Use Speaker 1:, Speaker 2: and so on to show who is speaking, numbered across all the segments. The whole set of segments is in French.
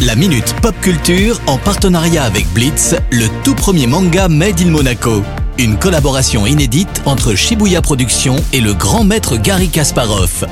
Speaker 1: La Minute Pop Culture en partenariat avec Blitz, le tout premier manga Made in Monaco. Une collaboration inédite entre Shibuya Productions et le grand maître Gary Kasparov.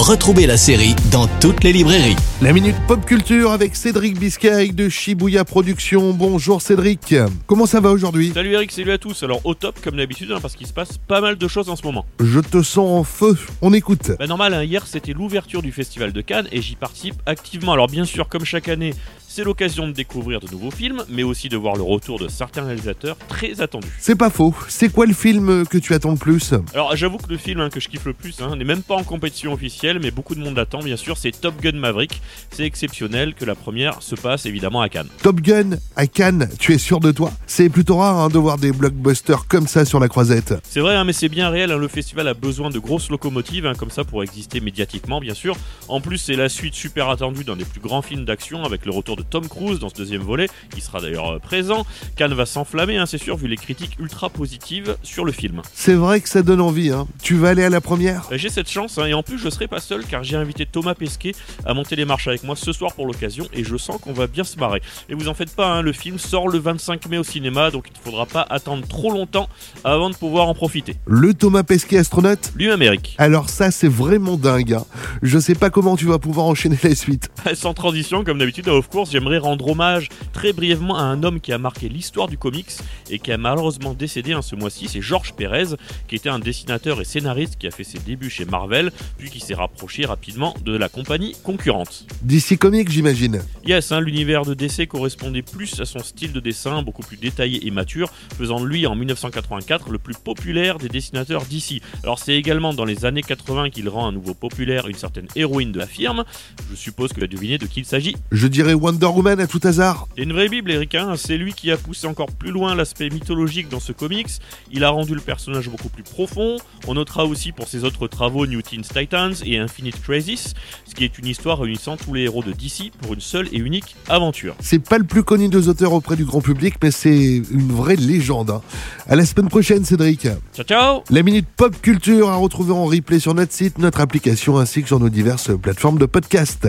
Speaker 1: Retrouvez la série dans toutes les librairies.
Speaker 2: La Minute Pop Culture avec Cédric Biscay de Shibuya Productions. Bonjour Cédric. Comment ça va aujourd'hui
Speaker 3: Salut Eric, salut à tous. Alors au top comme d'habitude hein, parce qu'il se passe pas mal de choses en ce moment.
Speaker 2: Je te sens en feu. On écoute.
Speaker 3: Bah normal, hein, hier c'était l'ouverture du festival de Cannes et j'y participe activement. Alors bien sûr, comme chaque année, c'est l'occasion de découvrir de nouveaux films, mais aussi de voir le retour de certains réalisateurs très attendus.
Speaker 2: C'est pas faux. C'est quoi le film que tu attends le plus
Speaker 3: Alors j'avoue que le film hein, que je kiffe le plus hein, n'est même pas en compétition officielle, mais beaucoup de monde l'attend bien sûr, c'est Top Gun Maverick. C'est exceptionnel que la première se passe évidemment à Cannes.
Speaker 2: Top Gun à Cannes, tu es sûr de toi C'est plutôt rare hein, de voir des blockbusters comme ça sur la croisette.
Speaker 3: C'est vrai, mais c'est bien réel, le festival a besoin de grosses locomotives comme ça pour exister médiatiquement bien sûr. En plus c'est la suite super attendue d'un des plus grands films d'action avec le retour de Tom Cruise dans ce deuxième volet, qui sera d'ailleurs euh, présent. Cannes va s'enflammer, hein, c'est sûr, vu les critiques ultra positives sur le film.
Speaker 2: C'est vrai que ça donne envie, hein. Tu vas aller à la première?
Speaker 3: Euh, J'ai cette chance, hein, et en plus je serai pas seul, car j'ai invité Thomas Pesquet à monter les marches avec moi ce soir pour l'occasion, et je sens qu'on va bien se marrer. Et vous en faites pas, le film sort le 25 mai au cinéma, donc il ne faudra pas attendre trop longtemps avant de pouvoir en profiter.
Speaker 2: Le Thomas Pesquet astronaute?
Speaker 3: Lui-même, Eric.
Speaker 2: Alors ça, c'est vraiment dingue. Je sais pas comment tu vas pouvoir enchaîner la suite.
Speaker 3: Sans transition, comme d'habitude, of course, j'aimerais rendre hommage très brièvement à un homme qui a marqué l'histoire du comics et qui a malheureusement décédé un ce mois-ci, c'est Georges Pérez, qui était un dessinateur et scénariste qui a fait ses débuts chez Marvel, puis qui s'est rapproché rapidement de la compagnie concurrente.
Speaker 2: DC Comics, j'imagine.
Speaker 3: Yes, hein, l'univers de DC correspondait plus à son style de dessin, beaucoup plus détaillé et mature, faisant de lui en 1984 le plus populaire des dessinateurs DC. Alors c'est également dans les années 80 qu'il rend à nouveau populaire une certaine héroïne de la firme. Je suppose que tu as deviné de qui il s'agit.
Speaker 2: Je dirais Wonder Woman à tout hasard
Speaker 3: C'est une vraie bible, Eric. Hein. c'est lui qui a poussé encore plus loin l'aspect mythologique dans ce comics. Il a rendu le personnage beaucoup plus profond. On notera aussi pour ses autres travaux New Teen Titans et Infinite Crisis, ce qui est une histoire réunissant tous les héros de DC pour une seule et unique aventure.
Speaker 2: C'est pas le plus connu des auteurs auprès du grand public, mais c'est une vraie légende. Hein. À la semaine prochaine, Cédric.
Speaker 3: Ciao, ciao
Speaker 2: La Minute Pop Culture à retrouver en replay sur notre site, notre application ainsi que sur nos diverses plateformes de podcast.